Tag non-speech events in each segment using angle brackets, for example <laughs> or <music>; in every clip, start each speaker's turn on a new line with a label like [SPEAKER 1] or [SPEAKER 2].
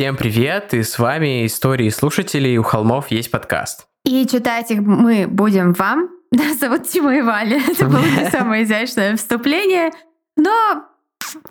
[SPEAKER 1] Всем привет, и с вами истории слушателей «У холмов есть подкаст».
[SPEAKER 2] И читать их мы будем вам. <laughs> Нас зовут Тима и Валя. <laughs> Это было не самое изящное вступление, но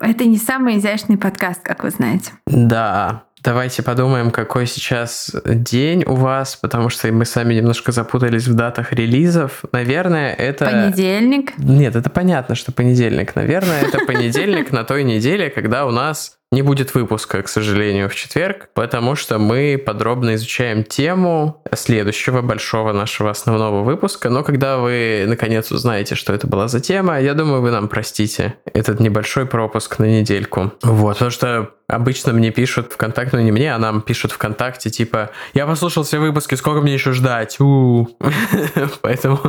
[SPEAKER 2] это не самый изящный подкаст, как вы знаете.
[SPEAKER 1] Да, Давайте подумаем, какой сейчас день у вас, потому что мы сами немножко запутались в датах релизов. Наверное, это...
[SPEAKER 2] Понедельник?
[SPEAKER 1] Нет, это понятно, что понедельник. Наверное, это понедельник на той неделе, когда у нас не будет выпуска, к сожалению, в четверг, потому что мы подробно изучаем тему следующего большого нашего основного выпуска. Но когда вы наконец узнаете, что это была за тема, я думаю, вы нам простите этот небольшой пропуск на недельку. Вот, потому что обычно мне пишут ВКонтакте, ну не мне, а нам пишут ВКонтакте, типа, я послушал все выпуски, сколько мне еще ждать? <laughs> Поэтому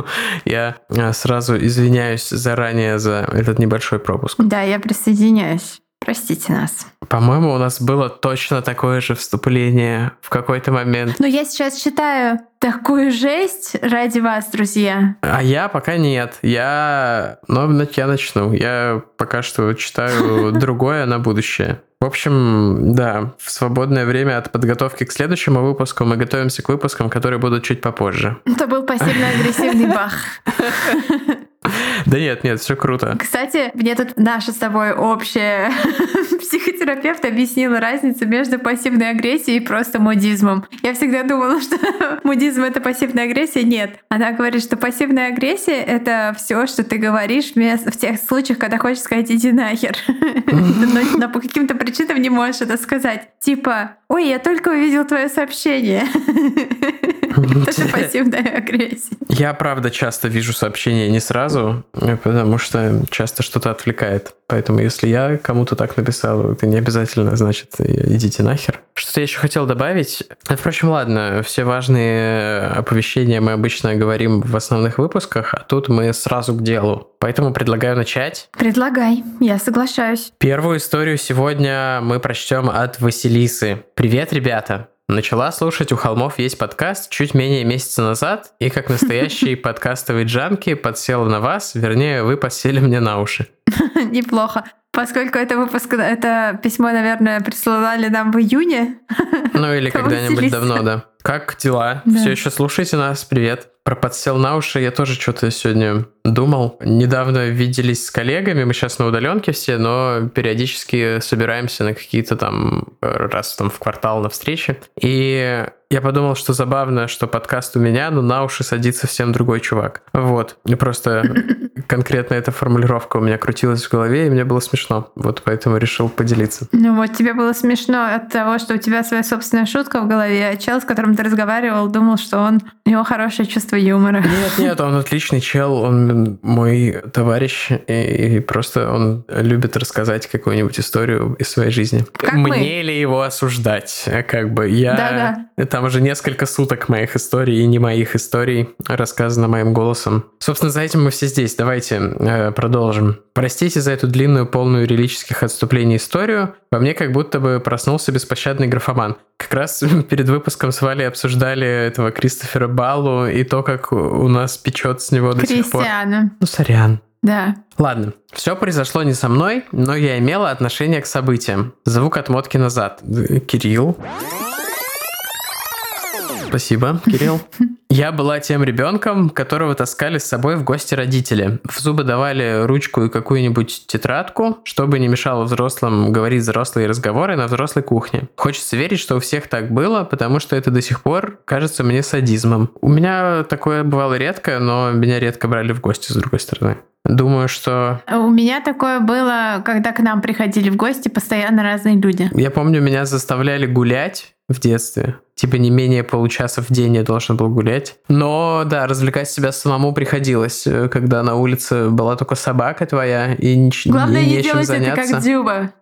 [SPEAKER 1] я а, сразу извиняюсь заранее за этот небольшой пропуск.
[SPEAKER 2] Да, я присоединяюсь. Простите нас.
[SPEAKER 1] По-моему, у нас было точно такое же вступление в какой-то момент.
[SPEAKER 2] Но я сейчас читаю такую жесть ради вас, друзья.
[SPEAKER 1] А я пока нет. Я... Ну, я начну. Я пока что читаю <laughs> другое на будущее. В общем, да, в свободное время от подготовки к следующему выпуску мы готовимся к выпускам, которые будут чуть попозже.
[SPEAKER 2] Это был пассивно-агрессивный <laughs> бах.
[SPEAKER 1] Да нет, нет, все круто.
[SPEAKER 2] Кстати, мне тут наша с тобой общая <laughs> психотерапевт объяснила разницу между пассивной агрессией и просто мудизмом. Я всегда думала, <laughs> что мудизм — это пассивная агрессия. Нет. Она говорит, что пассивная агрессия — это все, что ты говоришь в тех случаях, когда хочешь сказать «иди нахер». <laughs> Но по каким-то причинам не можешь это сказать. Типа «Ой, я только увидел твое сообщение». Это пассивная агрессия.
[SPEAKER 1] Я, правда, часто вижу сообщения не сразу, потому что часто что-то отвлекает. Поэтому если я кому-то так написал, это не обязательно значит идите нахер. Что-то я еще хотел добавить. Впрочем, ладно, все важные оповещения мы обычно говорим в основных выпусках, а тут мы сразу к делу. Поэтому предлагаю начать.
[SPEAKER 2] Предлагай, я соглашаюсь.
[SPEAKER 1] Первую историю сегодня мы прочтем от Василисы. Привет, ребята! Начала слушать «У холмов есть подкаст» чуть менее месяца назад, и как настоящий <laughs> подкастовый джанки подсела на вас, вернее, вы подсели мне на уши. <laughs>
[SPEAKER 2] Неплохо. Поскольку это выпуск, это письмо, наверное, присылали нам в июне.
[SPEAKER 1] Ну или <laughs> когда-нибудь давно, да. Как дела? Да. Все еще слушайте нас? Привет. Про подсел на уши я тоже что-то сегодня думал. Недавно виделись с коллегами, мы сейчас на удаленке все, но периодически собираемся на какие-то там раз там в квартал на встречи. И я подумал, что забавно, что подкаст у меня, но на уши садится совсем другой чувак. Вот. И просто <laughs> конкретно эта формулировка у меня крутилась в голове, и мне было смешно. Вот поэтому решил поделиться.
[SPEAKER 2] Ну вот, тебе было смешно от того, что у тебя своя собственная шутка в голове, а чел, с которым ты разговаривал, думал, что он у него хорошее чувство юмора.
[SPEAKER 1] Нет, нет, он отличный чел, он мой товарищ, и, и просто он любит рассказать какую-нибудь историю из своей жизни.
[SPEAKER 2] Как
[SPEAKER 1] Мне
[SPEAKER 2] мы.
[SPEAKER 1] ли его осуждать? Как бы я...
[SPEAKER 2] Да-да.
[SPEAKER 1] Там уже несколько суток моих историй и не моих историй рассказано моим голосом. Собственно, за этим мы все здесь. Давайте э, продолжим. Простите за эту длинную, полную юридических отступлений историю. Во мне как будто бы проснулся беспощадный графоман. Как раз <laughs> перед выпуском с Валей обсуждали этого Кристофера Баллу и то, как у нас печет с него до сих пор.
[SPEAKER 2] Кристиана.
[SPEAKER 1] Ну, сорян.
[SPEAKER 2] Да.
[SPEAKER 1] Ладно, все произошло не со мной, но я имела отношение к событиям. Звук отмотки назад. Кирилл. Спасибо, Кирилл. <laughs> Я была тем ребенком, которого таскали с собой в гости родители. В зубы давали ручку и какую-нибудь тетрадку, чтобы не мешало взрослым говорить взрослые разговоры на взрослой кухне. Хочется верить, что у всех так было, потому что это до сих пор кажется мне садизмом. У меня такое бывало редко, но меня редко брали в гости, с другой стороны. Думаю, что...
[SPEAKER 2] У меня такое было, когда к нам приходили в гости постоянно разные люди.
[SPEAKER 1] Я помню, меня заставляли гулять в детстве. Типа не менее получаса в день я должен был гулять. Но да, развлекать себя самому приходилось, э, когда на улице была только собака твоя и ничего
[SPEAKER 2] Главное,
[SPEAKER 1] не
[SPEAKER 2] не делать
[SPEAKER 1] заняться.
[SPEAKER 2] это как Дзюба.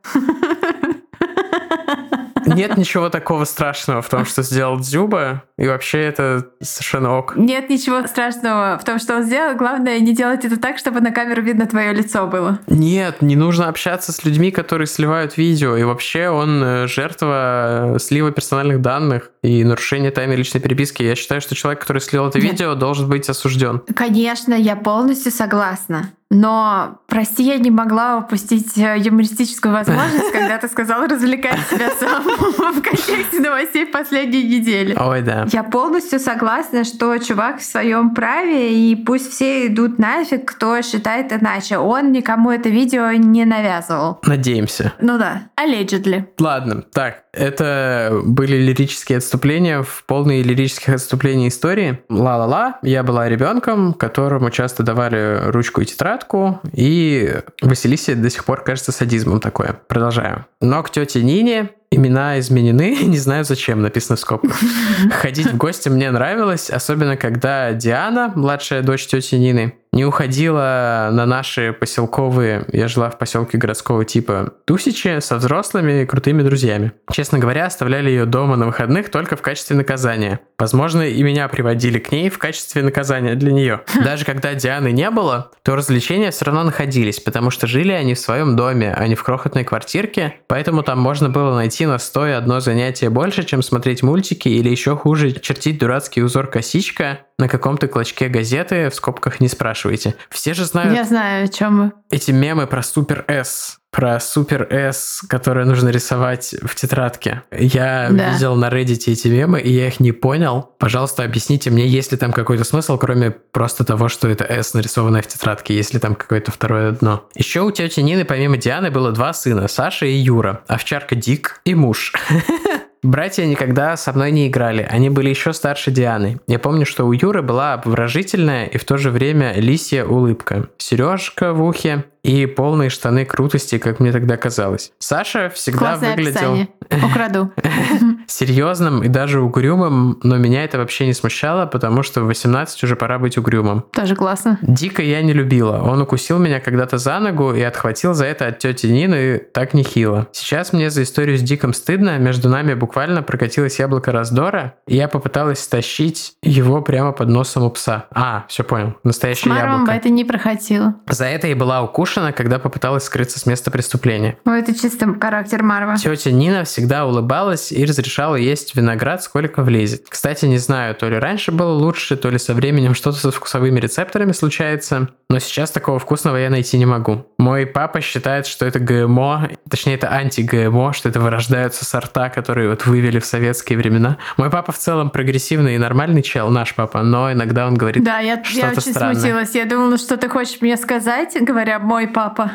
[SPEAKER 1] Нет ничего такого страшного в том, что сделал Дзюба, и вообще это совершенно ок.
[SPEAKER 2] Нет ничего страшного в том, что он сделал. Главное, не делать это так, чтобы на камеру видно твое лицо было.
[SPEAKER 1] Нет, не нужно общаться с людьми, которые сливают видео, и вообще он э, жертва э, слива персональных данных. И нарушение тайны личной переписки. Я считаю, что человек, который слил это
[SPEAKER 2] Нет.
[SPEAKER 1] видео, должен быть осужден.
[SPEAKER 2] Конечно, я полностью согласна. Но, прости, я не могла упустить э, юмористическую возможность, <laughs> когда ты сказал развлекать себя сам в контексте новостей последней недели.
[SPEAKER 1] Ой, да.
[SPEAKER 2] Я полностью согласна, что чувак в своем праве, и пусть все идут нафиг, кто считает иначе. Он никому это видео не навязывал.
[SPEAKER 1] Надеемся.
[SPEAKER 2] Ну да, allegedly.
[SPEAKER 1] Ладно, так, это были лирические отступления в полные лирических отступлений истории. Ла-ла-ла, я была ребенком, которому часто давали ручку и тетрадку, и Василисе до сих пор кажется садизмом такое. Продолжаю. Но к тете Нине Имена изменены, <laughs> не знаю зачем, написано в скобках. <laughs> Ходить в гости мне нравилось, особенно когда Диана, младшая дочь тети Нины, не уходила на наши поселковые, я жила в поселке городского типа, тусичи со взрослыми и крутыми друзьями. Честно говоря, оставляли ее дома на выходных только в качестве наказания. Возможно, и меня приводили к ней в качестве наказания для нее. <laughs> Даже когда Дианы не было, то развлечения все равно находились, потому что жили они в своем доме, а не в крохотной квартирке, поэтому там можно было найти на стоя одно занятие больше, чем смотреть мультики или еще хуже, чертить дурацкий узор косичка на каком-то клочке газеты, в скобках не спрашивайте. Все же знают
[SPEAKER 2] Я знаю, о чем мы.
[SPEAKER 1] эти мемы про Супер С, про Супер С, которые нужно рисовать в тетрадке. Я
[SPEAKER 2] Да.
[SPEAKER 1] видел на Reddit эти мемы, и я их не понял. Пожалуйста, объясните мне, есть ли там какой-то смысл, кроме просто того, что это С, нарисованное в тетрадке, есть ли там какое-то второе дно. Еще у тети Нины, помимо Дианы, было два сына, Саша и Юра, овчарка Дик и муж. <laughs> Братья никогда со мной не играли, они были еще старше Дианы. Я помню, что у Юры была обворожительная и в то же время лисья улыбка. Сережка в ухе и полные штаны крутости, как мне тогда казалось. Саша всегда
[SPEAKER 2] Классное
[SPEAKER 1] выглядел.
[SPEAKER 2] Украду. <laughs>
[SPEAKER 1] серьезным и даже угрюмым, но меня это вообще не смущало, потому что в 18 уже пора быть угрюмым.
[SPEAKER 2] Тоже классно.
[SPEAKER 1] Дико я не любила. Он укусил меня когда-то за ногу и отхватил за это от тети Нины так нехило. Сейчас мне за историю с Диком стыдно. Между нами буквально прокатилось яблоко раздора, и я попыталась стащить его прямо под носом у пса. А, все понял.
[SPEAKER 2] С
[SPEAKER 1] Настоящее
[SPEAKER 2] бы
[SPEAKER 1] яблоко.
[SPEAKER 2] это не проходило.
[SPEAKER 1] За это и была укушена, когда попыталась скрыться с места преступления.
[SPEAKER 2] Ну, это чисто характер Марва.
[SPEAKER 1] Тетя Нина всегда улыбалась и разрешала есть виноград, сколько влезет. Кстати, не знаю, то ли раньше было лучше, то ли со временем что-то со вкусовыми рецепторами случается, но сейчас такого вкусного я найти не могу. Мой папа считает, что это ГМО, точнее это анти-ГМО, что это вырождаются сорта, которые вот вывели в советские времена. Мой папа в целом прогрессивный и нормальный чел, наш папа, но иногда он говорит
[SPEAKER 2] Да, я, я очень
[SPEAKER 1] странное.
[SPEAKER 2] смутилась. Я думала, что ты хочешь мне сказать, говоря «мой папа».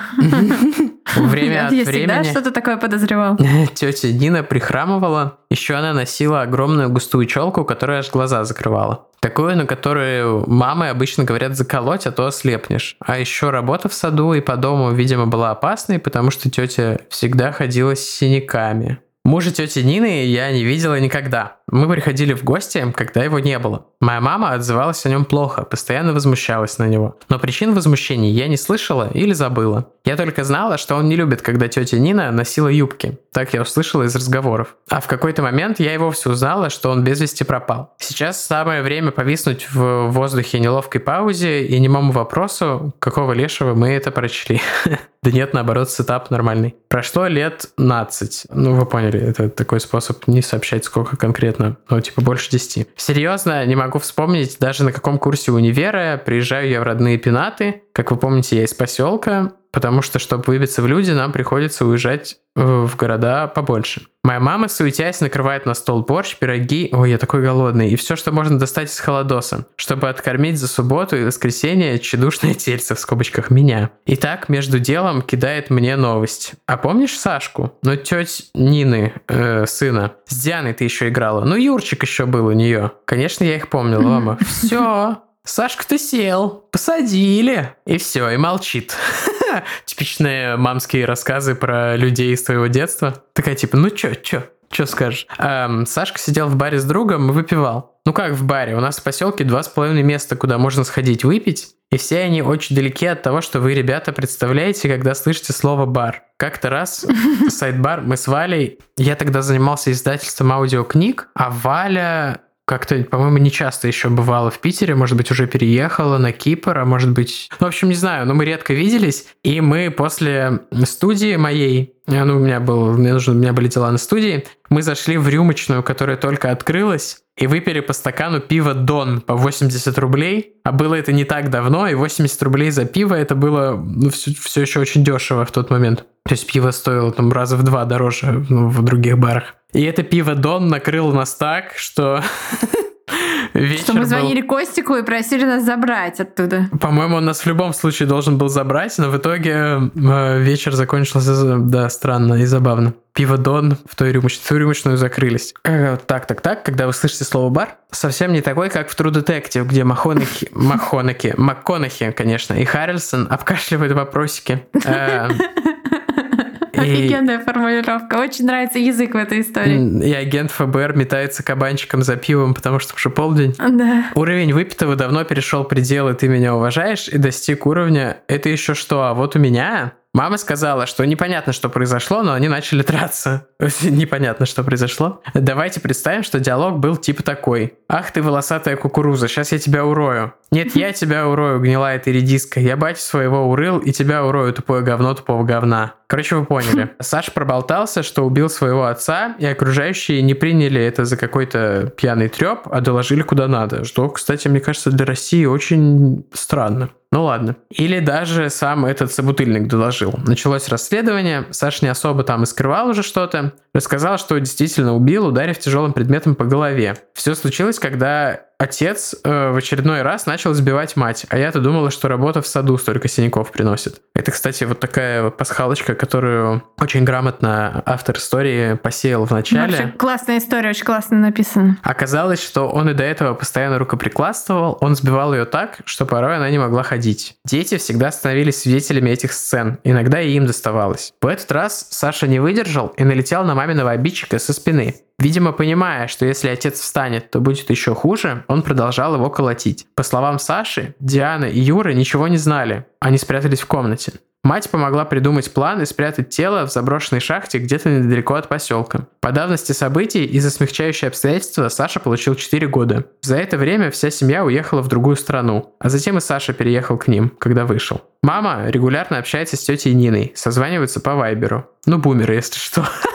[SPEAKER 1] Время от
[SPEAKER 2] Я всегда
[SPEAKER 1] времени...
[SPEAKER 2] что-то такое подозревал. <laughs>
[SPEAKER 1] Тетя Нина прихрамывала. Еще она носила огромную густую челку, которая аж глаза закрывала. Такую, на которую мамы обычно говорят заколоть, а то ослепнешь. А еще работа в саду и по дому, видимо, была опасной, потому что тетя всегда ходила с синяками. Мужа тети Нины я не видела никогда. Мы приходили в гости, когда его не было. Моя мама отзывалась о нем плохо, постоянно возмущалась на него. Но причин возмущений я не слышала или забыла. Я только знала, что он не любит, когда тетя Нина носила юбки. Так я услышала из разговоров. А в какой-то момент я и вовсе узнала, что он без вести пропал. Сейчас самое время повиснуть в воздухе неловкой паузе и немому вопросу, какого лешего мы это прочли. <laughs> Да нет, наоборот, сетап нормальный. Прошло лет 15. Ну, вы поняли, это такой способ не сообщать, сколько конкретно. Ну, типа, больше 10. Серьезно, не могу вспомнить, даже на каком курсе универа приезжаю я в родные пенаты. Как вы помните, я из поселка, потому что, чтобы выбиться в люди, нам приходится уезжать э, в города побольше. Моя мама, суетясь, накрывает на стол борщ, пироги, ой, я такой голодный, и все, что можно достать из холодоса, чтобы откормить за субботу и воскресенье тщедушное тельце, в скобочках, меня. И так, между делом, кидает мне новость. А помнишь Сашку? Ну, теть Нины, э, сына. С Дианой ты еще играла. Ну, Юрчик еще был у нее. Конечно, я их помнила, мама. <laughs> Все, Сашка-то сел, посадили. И все, и молчит. <laughs> Типичные мамские рассказы про людей из твоего детства. Такая типа, ну чё, чё, чё скажешь? Эм, Сашка сидел в баре с другом и выпивал. Ну как в баре? У нас в поселке два с половиной места, куда можно сходить выпить. И все они очень далеки от того, что вы, ребята, представляете, когда слышите слово «бар». Как-то раз <laughs> сайт-бар мы с Валей, я тогда занимался издательством аудиокниг, а Валя как-то, по-моему, не часто еще бывала в Питере, может быть, уже переехала на Кипр, а может быть... Ну, в общем, не знаю, но мы редко виделись, и мы после студии моей, ну, у меня был, мне нужно, у меня были дела на студии, мы зашли в рюмочную, которая только открылась, и выпили по стакану пива Дон по 80 рублей. А было это не так давно, и 80 рублей за пиво это было ну, все, все еще очень дешево в тот момент. То есть пиво стоило там раза в два дороже ну, в других барах. И это пиво Дон накрыло нас так, что <laughs>
[SPEAKER 2] Вечер что мы звонили был... Костику и просили нас забрать оттуда.
[SPEAKER 1] По-моему, он нас в любом случае должен был забрать, но в итоге э, вечер закончился, да, странно и забавно. Пиво Дон в той рюмочной, в ту рюмочную закрылись. Э, так, так, так, когда вы слышите слово бар, совсем не такой, как в True Detective, где Махонахи, Махонахи, МакКонахи, конечно, и Харрельсон обкашливают вопросики.
[SPEAKER 2] Офигенная формулировка. Очень нравится язык в этой истории.
[SPEAKER 1] И агент ФБР метается кабанчиком за пивом, потому что уже полдень.
[SPEAKER 2] Да.
[SPEAKER 1] Уровень выпитого давно перешел пределы «ты меня уважаешь» и достиг уровня «это еще что, а вот у меня Мама сказала, что непонятно, что произошло, но они начали драться. непонятно, что произошло. Давайте представим, что диалог был типа такой. «Ах ты, волосатая кукуруза, сейчас я тебя урою». «Нет, я тебя урою, гнилая ты редиска. Я батю своего урыл, и тебя урою, тупое говно тупого говна». Короче, вы поняли. <laughs> Саш проболтался, что убил своего отца, и окружающие не приняли это за какой-то пьяный треп, а доложили куда надо. Что, кстати, мне кажется, для России очень странно. Ну ладно. Или даже сам этот собутыльник доложил. Началось расследование, Саш не особо там и скрывал уже что-то. Рассказал, что действительно убил, ударив тяжелым предметом по голове. Все случилось, когда отец э, в очередной раз начал сбивать мать, а я-то думала, что работа в саду столько синяков приносит. Это, кстати, вот такая вот пасхалочка, которую очень грамотно автор истории посеял в начале. Вообще
[SPEAKER 2] классная история, очень классно написана.
[SPEAKER 1] Оказалось, что он и до этого постоянно рукоприкладствовал, он сбивал ее так, что порой она не могла ходить. Дети всегда становились свидетелями этих сцен, иногда и им доставалось. В этот раз Саша не выдержал и налетел на маминого обидчика со спины. Видимо, понимая, что если отец встанет, то будет еще хуже, он продолжал его колотить. По словам Саши, Диана и Юра ничего не знали. Они спрятались в комнате. Мать помогла придумать план и спрятать тело в заброшенной шахте где-то недалеко от поселка. По давности событий и за смягчающие обстоятельства Саша получил 4 года. За это время вся семья уехала в другую страну, а затем и Саша переехал к ним, когда вышел. Мама регулярно общается с тетей Ниной, созваниваются по Вайберу. Ну, бумеры, если что. <laughs>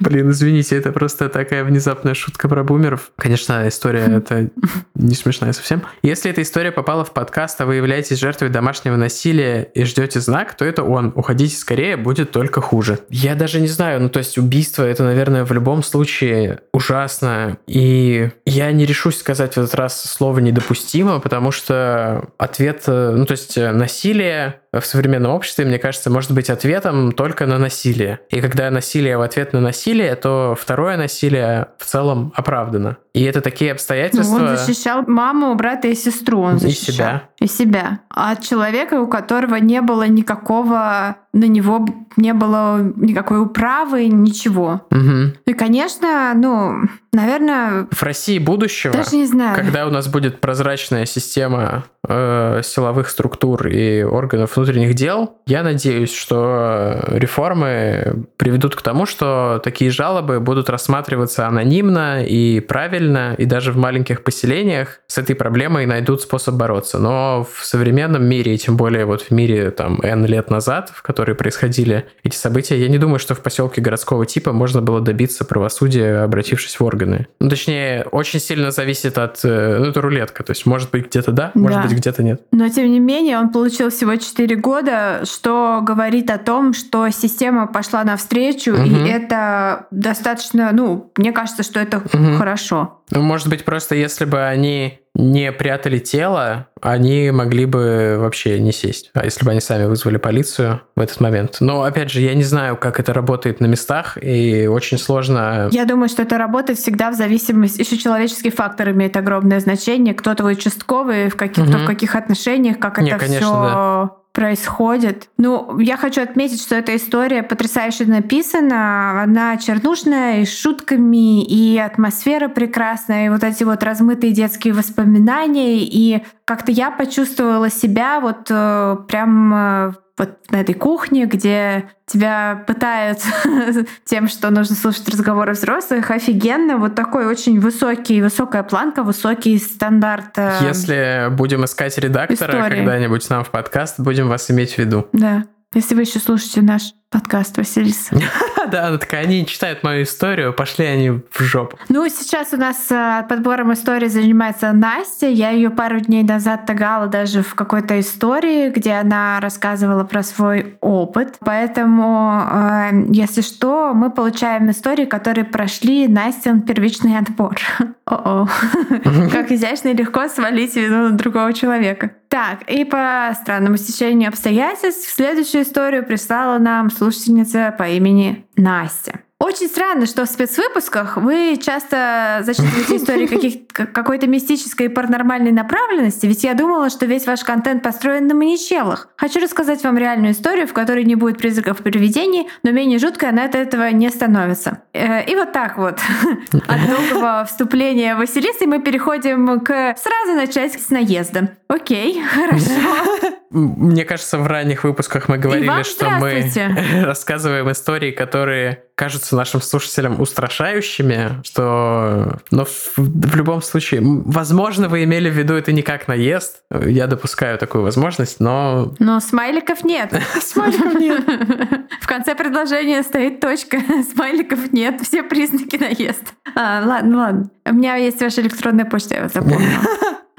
[SPEAKER 1] Блин, извините, это просто такая внезапная шутка про бумеров. Конечно, история <laughs> это не смешная совсем. Если эта история попала в подкаст, а вы являетесь жертвой домашнего насилия и ждете знак, то это он. Уходите скорее, будет только хуже. Я даже не знаю, ну то есть убийство это, наверное, в любом случае ужасно. И я не решусь сказать в этот раз слово недопустимо, потому что ответ, э, ну то есть э, насилие в современном обществе, мне кажется, может быть ответом только на насилие. И когда насилие в ответ на насилие, то второе насилие в целом оправдано. И это такие обстоятельства...
[SPEAKER 2] Ну, он защищал маму, брата и сестру. Он защищал.
[SPEAKER 1] И себя.
[SPEAKER 2] И себя. А от человека, у которого не было никакого на него не было никакой управы, ничего.
[SPEAKER 1] Угу.
[SPEAKER 2] И, конечно, ну, наверное...
[SPEAKER 1] В России будущего,
[SPEAKER 2] даже не знаю.
[SPEAKER 1] когда у нас будет прозрачная система э, силовых структур и органов внутренних дел, я надеюсь, что реформы приведут к тому, что такие жалобы будут рассматриваться анонимно и правильно, и даже в маленьких поселениях с этой проблемой найдут способ бороться. Но в современном мире, и тем более вот в мире там N лет назад, в которые происходили эти события, я не думаю, что в поселке городского типа можно было добиться правосудия, обратившись в органы. Ну, точнее, очень сильно зависит от... Э, ну, это рулетка, то есть может быть где-то да, да. может быть где-то нет.
[SPEAKER 2] Но, тем не менее, он получил всего 4 года, что говорит о том, что система пошла навстречу, угу. и это достаточно, ну, мне кажется, что это угу. хорошо.
[SPEAKER 1] Ну, может быть, просто если бы они не прятали тело, они могли бы вообще не сесть. А если бы они сами вызвали полицию в этот момент. Но, опять же, я не знаю, как это работает на местах, и очень сложно...
[SPEAKER 2] Я думаю, что это работает всегда в зависимости... Еще человеческий фактор имеет огромное значение. Кто твой участковый, в каких, угу. кто в каких отношениях, как не, это конечно, все да происходит. Ну, я хочу отметить, что эта история потрясающе написана. Она чернушная, и с шутками, и атмосфера прекрасная, и вот эти вот размытые детские воспоминания. И как-то я почувствовала себя вот э, прям э, вот на этой кухне, где тебя пытают <laughs> тем, что нужно слушать разговоры взрослых, офигенно. Вот такой очень высокий, высокая планка, высокий стандарт. Э,
[SPEAKER 1] Если будем искать редактора когда-нибудь нам в подкаст, будем вас иметь в виду.
[SPEAKER 2] Да. Если вы еще слушаете наш подкаст Василиса. <laughs>
[SPEAKER 1] да, она такая, они читают мою историю, пошли они в жопу.
[SPEAKER 2] Ну, сейчас у нас э, подбором истории занимается Настя. Я ее пару дней назад тагала даже в какой-то истории, где она рассказывала про свой опыт. Поэтому, э, если что, мы получаем истории, которые прошли Настин первичный отбор. <laughs> О-о. <laughs> Как изящно и легко свалить вину на другого человека. Так, и по странному стечению обстоятельств следующую историю прислала нам слушательница по имени Настя. Очень странно, что в спецвыпусках вы часто зачитываете <laughs> истории каких, какой-то мистической и паранормальной направленности, ведь я думала, что весь ваш контент построен на маничелах. Хочу рассказать вам реальную историю, в которой не будет призраков привидений, но менее жуткая она от этого не становится. Э, и вот так вот, <laughs> от долгого вступления Василисы мы переходим к сразу начать с наезда. Окей, <laughs> хорошо.
[SPEAKER 1] Мне кажется, в ранних выпусках мы говорили, что мы рассказываем истории, которые кажутся нашим слушателям устрашающими, что... Но в, в любом случае, возможно, вы имели в виду это не как наезд. Я допускаю такую возможность, но...
[SPEAKER 2] Но смайликов нет. <laughs>
[SPEAKER 1] Смайликов нет. <laughs>
[SPEAKER 2] В конце предложения стоит точка. <laughs> Смайликов нет. Все признаки наезд. А, ладно, ладно. У меня есть ваша электронная почта, я запомнила.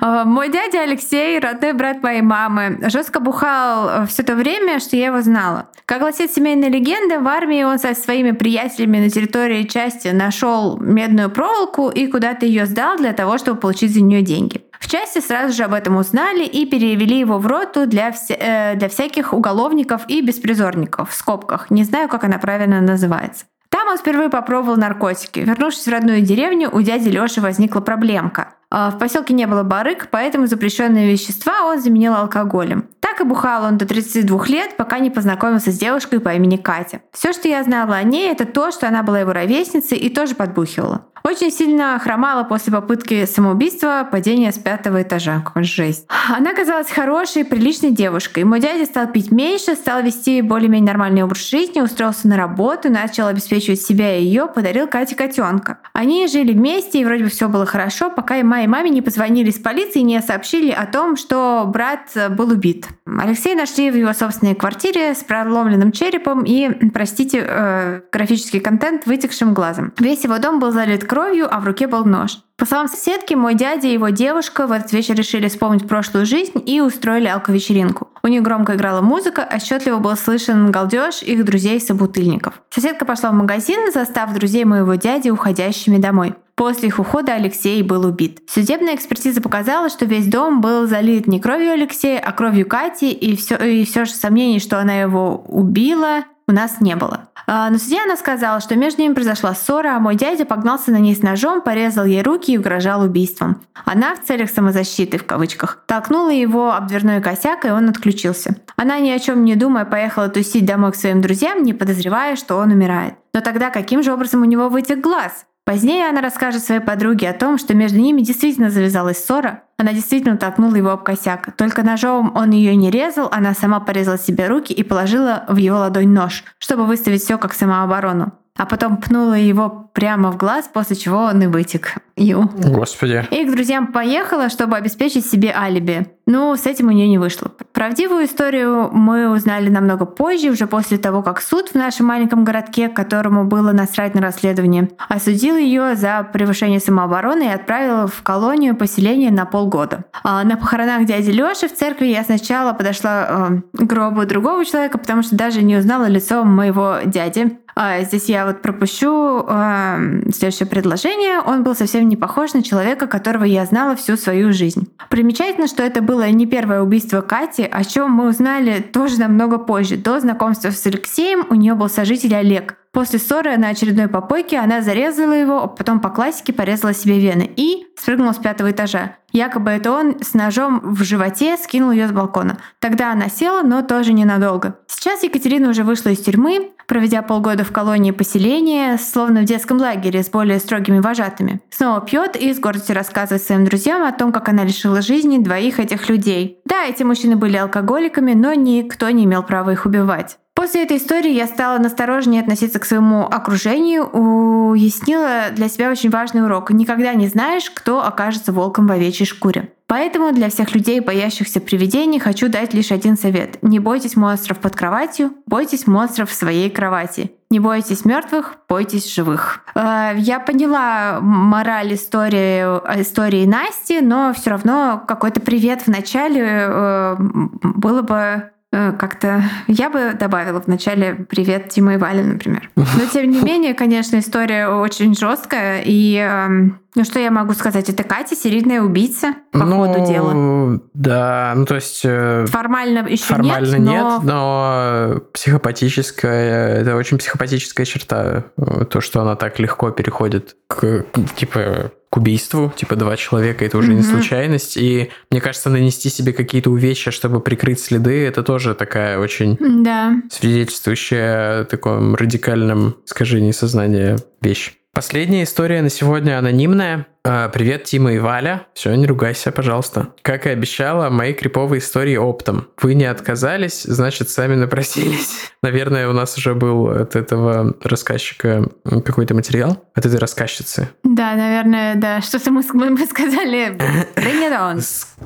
[SPEAKER 2] А, мой дядя Алексей, родной брат моей мамы, жестко бухал э, все то время, что я его знала. Как гласит семейная легенда, в армии он со своими приятелями на территории части нашел медную проволоку и куда-то ее сдал для того, чтобы получить за нее деньги. В части сразу же об этом узнали и перевели его в роту для, вся, э, для всяких уголовников и беспризорников, в скобках. Не знаю, как она правильно называется. Там он впервые попробовал наркотики. Вернувшись в родную деревню, у дяди Лёши возникла проблемка. А, в поселке не было барыг, поэтому запрещенные вещества он заменил алкоголем. Так и бухал он до 32 лет, пока не познакомился с девушкой по имени Катя. Все, что я знала о ней, это то, что она была его ровесницей и тоже подбухивала. Очень сильно хромала после попытки самоубийства, падения с пятого этажа. Жесть. Она казалась хорошей, приличной девушкой. Мой дядя стал пить меньше, стал вести более-менее нормальный образ жизни, устроился на работу, начал обеспечивать себя и ее, подарил Кате котенка. Они жили вместе, и вроде бы все было хорошо, пока и моей маме не позвонили из полиции не сообщили о том, что брат был убит. Алексей нашли в его собственной квартире с проломленным черепом и, простите, э, графический контент вытекшим глазом. Весь его дом был залит кровью, а в руке был нож. По словам соседки, мой дядя и его девушка в этот вечер решили вспомнить прошлую жизнь и устроили алко-вечеринку. У них громко играла музыка, отчетливо был слышен галдеж их друзей-собутыльников. Соседка пошла в магазин, застав друзей моего дяди уходящими домой. После их ухода Алексей был убит. Судебная экспертиза показала, что весь дом был залит не кровью Алексея, а кровью Кати, и все, и все же сомнений, что она его убила, у нас не было. А, но судья она сказала, что между ними произошла ссора, а мой дядя погнался на ней с ножом, порезал ей руки и угрожал убийством. Она в целях самозащиты, в кавычках, толкнула его об дверной косяк, и он отключился. Она ни о чем не думая поехала тусить домой к своим друзьям, не подозревая, что он умирает. Но тогда каким же образом у него вытек глаз? Позднее она расскажет своей подруге о том, что между ними действительно завязалась ссора. Она действительно толкнула его об косяк. Только ножом он ее не резал, она сама порезала себе руки и положила в его ладонь нож, чтобы выставить все как самооборону. А потом пнула его прямо в глаз, после чего он и вытек. Ю.
[SPEAKER 1] Господи.
[SPEAKER 2] И к друзьям поехала, чтобы обеспечить себе алиби. Ну, с этим у нее не вышло. Правдивую историю мы узнали намного позже, уже после того, как суд в нашем маленьком городке, которому было насрать на расследование, осудил ее за превышение самообороны и отправил в колонию поселения на полгода. А на похоронах дяди Лёши в церкви я сначала подошла э, к гробу другого человека, потому что даже не узнала лицо моего дяди. А здесь я вот пропущу э, следующее предложение. Он был совсем не похож на человека, которого я знала всю свою жизнь. Примечательно, что это было не первое убийство Кати, о чем мы узнали тоже намного позже. До знакомства с Алексеем у нее был сожитель Олег, После ссоры на очередной попойке она зарезала его, а потом по классике порезала себе вены и спрыгнула с пятого этажа. Якобы это он с ножом в животе скинул ее с балкона. Тогда она села, но тоже ненадолго. Сейчас Екатерина уже вышла из тюрьмы, проведя полгода в колонии поселения, словно в детском лагере с более строгими вожатыми. Снова пьет и с гордостью рассказывает своим друзьям о том, как она лишила жизни двоих этих людей. Да, эти мужчины были алкоголиками, но никто не имел права их убивать. После этой истории я стала настороженнее относиться к своему окружению, уяснила для себя очень важный урок. Никогда не знаешь, кто окажется волком в овечьей шкуре. Поэтому для всех людей, боящихся привидений, хочу дать лишь один совет. Не бойтесь монстров под кроватью, бойтесь монстров в своей кровати. Не бойтесь мертвых, бойтесь живых. Э, я поняла мораль истории, истории Насти, но все равно какой-то привет в начале э, было бы как-то я бы добавила в начале привет Тима и Валя, например. Но тем не менее, конечно, история очень жесткая и эм, ну что я могу сказать? Это Катя серийная убийца по ну, ходу дела.
[SPEAKER 1] Да, ну то есть... Э,
[SPEAKER 2] формально еще
[SPEAKER 1] формально
[SPEAKER 2] нет,
[SPEAKER 1] но... нет, но психопатическая, это очень психопатическая черта. То, что она так легко переходит к, типа, к убийству, типа два человека, это уже mm-hmm. не случайность. И мне кажется, нанести себе какие-то увечья, чтобы прикрыть следы, это тоже такая очень
[SPEAKER 2] да.
[SPEAKER 1] свидетельствующая о таком радикальном искажении сознания вещь. Последняя история на сегодня анонимная. А, привет, Тима и Валя. Все, не ругайся, пожалуйста. Как и обещала, мои криповые истории оптом. Вы не отказались, значит, сами напросились. <laughs> Наверное, у нас уже был от этого рассказчика какой-то материал, от этой рассказчицы.
[SPEAKER 2] Да, наверное, да. Что-то мы, мы сказали. Bring it on.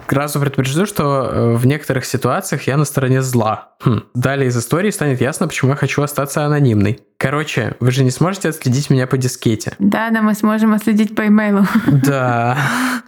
[SPEAKER 1] Сразу предупрежду, что э, в некоторых ситуациях я на стороне зла. Хм. Далее из истории станет ясно, почему я хочу остаться анонимной. Короче, вы же не сможете отследить меня по дискете.
[SPEAKER 2] Да, да, мы сможем отследить по имейлу. <laughs>
[SPEAKER 1] Да.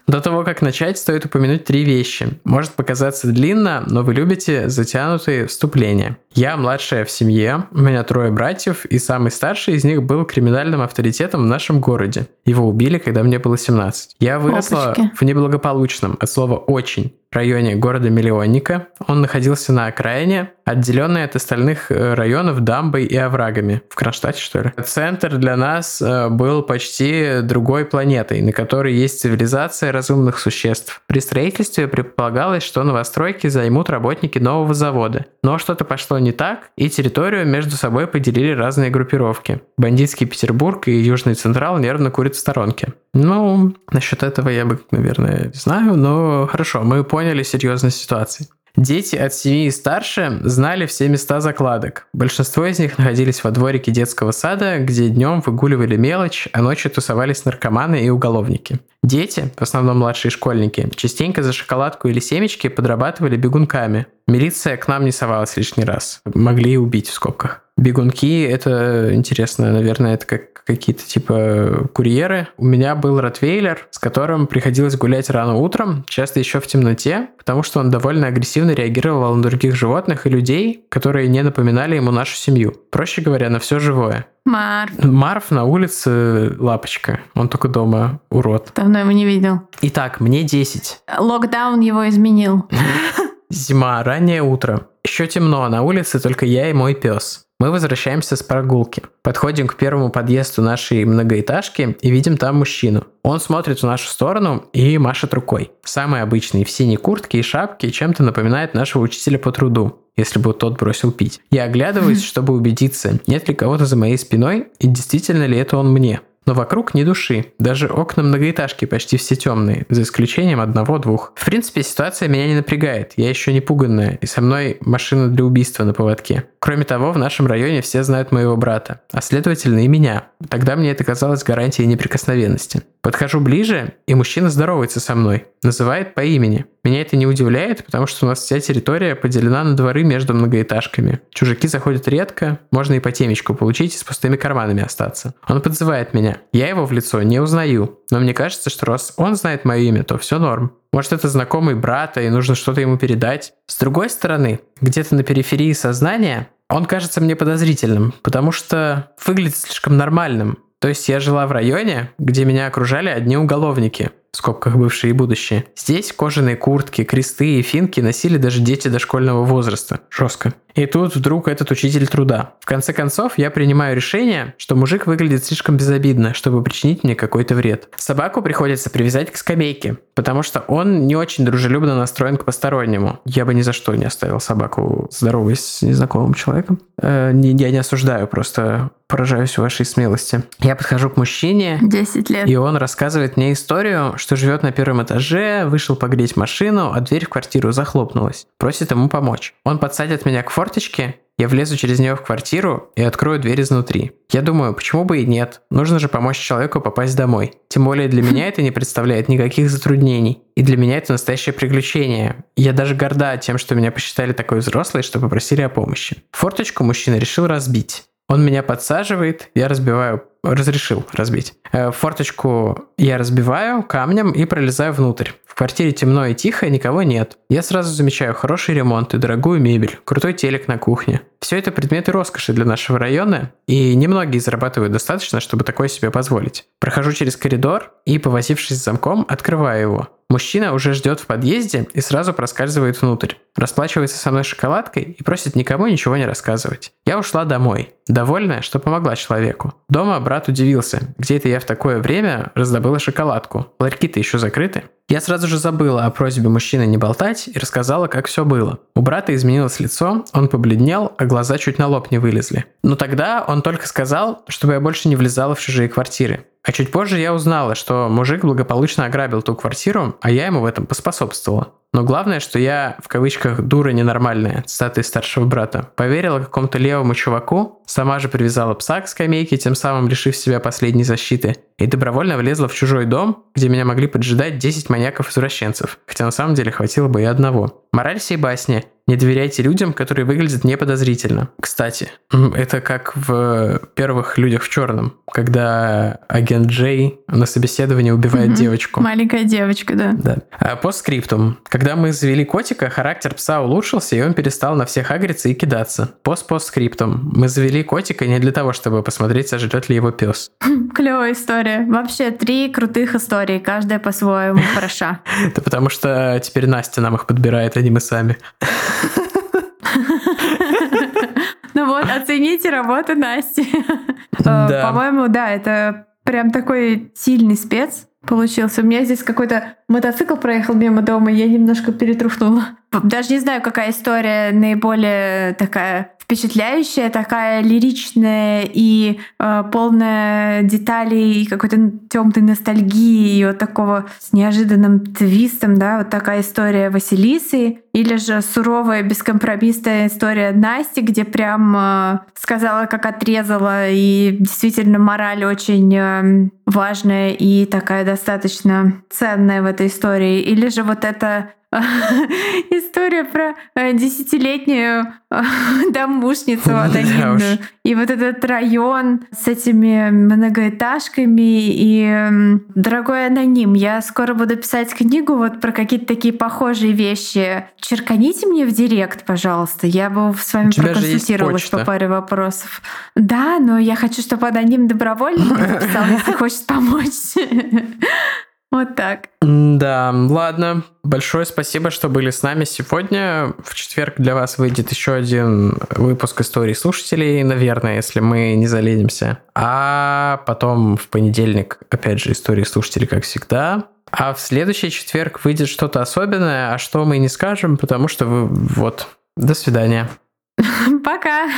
[SPEAKER 1] До того, как начать, стоит упомянуть три вещи. Может показаться длинно, но вы любите затянутые вступления. Я младшая в семье, у меня трое братьев, и самый старший из них был криминальным авторитетом в нашем городе. Его убили, когда мне было 17. Я выросла Опачки. в неблагополучном, от слова «очень», районе города-миллионника. Он находился на окраине, отделенный от остальных э, районов дамбой и оврагами. В Кронштадте, что ли? Центр для нас э, был почти другой планетой, на которой есть цивилизация разумных существ. При строительстве предполагалось, что новостройки займут работники нового завода. Но что-то пошло не так, и территорию между собой поделили разные группировки. Бандитский Петербург и Южный Централ нервно курят в сторонке. Ну, насчет этого я бы, наверное, не знаю, но хорошо, мы поняли серьезность ситуации. Дети от 7 и старше знали все места закладок. Большинство из них находились во дворике детского сада, где днем выгуливали мелочь, а ночью тусовались наркоманы и уголовники. Дети, в основном младшие школьники, частенько за шоколадку или семечки подрабатывали бегунками. Милиция к нам не совалась лишний раз. Могли и убить в скобках. Бегунки, это интересно, наверное, это как какие-то типа курьеры. У меня был ротвейлер, с которым приходилось гулять рано утром, часто еще в темноте, потому что он довольно агрессивно реагировал на других животных и людей, которые не напоминали ему нашу семью. Проще говоря, на все живое.
[SPEAKER 2] Марф.
[SPEAKER 1] Марф на улице лапочка. Он только дома урод.
[SPEAKER 2] Давно его не видел.
[SPEAKER 1] Итак, мне 10.
[SPEAKER 2] Локдаун его изменил.
[SPEAKER 1] Зима, раннее утро. Еще темно, на улице только я и мой пес. Мы возвращаемся с прогулки. Подходим к первому подъезду нашей многоэтажки и видим там мужчину. Он смотрит в нашу сторону и машет рукой. Самый обычный, в синей куртке и шапке, чем-то напоминает нашего учителя по труду если бы тот бросил пить. Я оглядываюсь, чтобы убедиться, нет ли кого-то за моей спиной и действительно ли это он мне. Но вокруг ни души. Даже окна многоэтажки почти все темные, за исключением одного-двух. В принципе, ситуация меня не напрягает. Я еще не пуганная, и со мной машина для убийства на поводке. Кроме того, в нашем районе все знают моего брата, а следовательно и меня. Тогда мне это казалось гарантией неприкосновенности. Подхожу ближе, и мужчина здоровается со мной, называет по имени. Меня это не удивляет, потому что у нас вся территория поделена на дворы между многоэтажками. Чужаки заходят редко, можно и по темечку получить и с пустыми карманами остаться. Он подзывает меня. Я его в лицо не узнаю, но мне кажется, что раз он знает мое имя, то все норм. Может, это знакомый брата, и нужно что-то ему передать. С другой стороны, где-то на периферии сознания он кажется мне подозрительным, потому что выглядит слишком нормальным. То есть я жила в районе, где меня окружали одни уголовники, в скобках бывшие и будущие. Здесь кожаные куртки, кресты и финки носили даже дети дошкольного возраста. Жестко. И тут вдруг этот учитель труда. В конце концов, я принимаю решение, что мужик выглядит слишком безобидно, чтобы причинить мне какой-то вред. Собаку приходится привязать к скамейке, потому что он не очень дружелюбно настроен к постороннему. Я бы ни за что не оставил собаку здоровой с незнакомым человеком. Э, не, я не осуждаю, просто поражаюсь вашей смелости. Я подхожу к мужчине.
[SPEAKER 2] 10 лет.
[SPEAKER 1] И он рассказывает мне историю, что живет на первом этаже, вышел погреть машину, а дверь в квартиру захлопнулась. Просит ему помочь. Он подсадит меня к форточке, я влезу через нее в квартиру и открою дверь изнутри. Я думаю, почему бы и нет? Нужно же помочь человеку попасть домой. Тем более для меня <laughs> это не представляет никаких затруднений. И для меня это настоящее приключение. Я даже горда тем, что меня посчитали такой взрослой, что попросили о помощи. Форточку мужчина решил разбить. Он меня подсаживает, я разбиваю, разрешил разбить. Э, форточку я разбиваю камнем и пролезаю внутрь. В квартире темно и тихо, никого нет. Я сразу замечаю хороший ремонт и дорогую мебель, крутой телек на кухне. Все это предметы роскоши для нашего района, и немногие зарабатывают достаточно, чтобы такое себе позволить. Прохожу через коридор и, повозившись с замком, открываю его. Мужчина уже ждет в подъезде и сразу проскальзывает внутрь. Расплачивается со мной шоколадкой и просит никому ничего не рассказывать. Я ушла домой, довольная, что помогла человеку. Дома брат удивился, где это я в такое время раздобыла шоколадку. Ларьки-то еще закрыты. Я сразу же забыла о просьбе мужчины не болтать и рассказала, как все было. У брата изменилось лицо, он побледнел, а глаза чуть на лоб не вылезли. Но тогда он только сказал, чтобы я больше не влезала в чужие квартиры. А чуть позже я узнала, что мужик благополучно ограбил ту квартиру, а я ему в этом поспособствовала. Но главное, что я, в кавычках, дура ненормальная, цитата из старшего брата, поверила какому-то левому чуваку, сама же привязала пса к скамейке, тем самым лишив себя последней защиты, и добровольно влезла в чужой дом, где меня могли поджидать 10 маньяков-извращенцев, хотя на самом деле хватило бы и одного. Мораль всей басни – не доверяйте людям, которые выглядят неподозрительно. Кстати, это как в первых «Людях в черном», когда агент Джей на собеседовании убивает угу. девочку.
[SPEAKER 2] Маленькая девочка, да.
[SPEAKER 1] Да. А по скриптум. Когда мы завели котика, характер пса улучшился, и он перестал на всех агриться и кидаться. Пост-постскриптум. Мы завели котика не для того, чтобы посмотреть, сожрет ли его пес. <laughs>
[SPEAKER 2] Клевая история. Вообще, три крутых истории, каждая по-своему хороша. <laughs>
[SPEAKER 1] Это потому что теперь Настя нам их подбирает, а не мы сами. <laughs>
[SPEAKER 2] Ну вот, оцените работу Насти. Э, по-моему, да, это прям такой сильный спец получился. У меня здесь какой-то мотоцикл проехал мимо дома, и я немножко перетрухнула. Даже не знаю, какая история наиболее такая впечатляющая, такая лиричная и э, полная деталей и какой-то темной ностальгии и вот такого с неожиданным твистом, да, вот такая история Василисы, или же суровая бескомпромиссная история Насти, где прям э, сказала, как отрезала, и действительно мораль очень э, важная и такая достаточно ценная в этой истории, или же вот это <laughs> история про э, десятилетнюю э, <laughs> домушницу анонимную. И вот этот район с этими многоэтажками и дорогой аноним. Я скоро буду писать книгу вот про какие-то такие похожие вещи. Черканите мне в директ, пожалуйста. Я бы с вами проконсультировалась по паре вопросов. Да, но я хочу, чтобы аноним добровольно написал, если хочет помочь. <laughs> Вот так.
[SPEAKER 1] Да, ладно. Большое спасибо, что были с нами сегодня. В четверг для вас выйдет еще один выпуск истории слушателей, наверное, если мы не заленимся. А потом в понедельник, опять же, истории слушателей, как всегда. А в следующий четверг выйдет что-то особенное, а что мы не скажем, потому что вы... Вот. До свидания. <laughs>
[SPEAKER 2] Пока.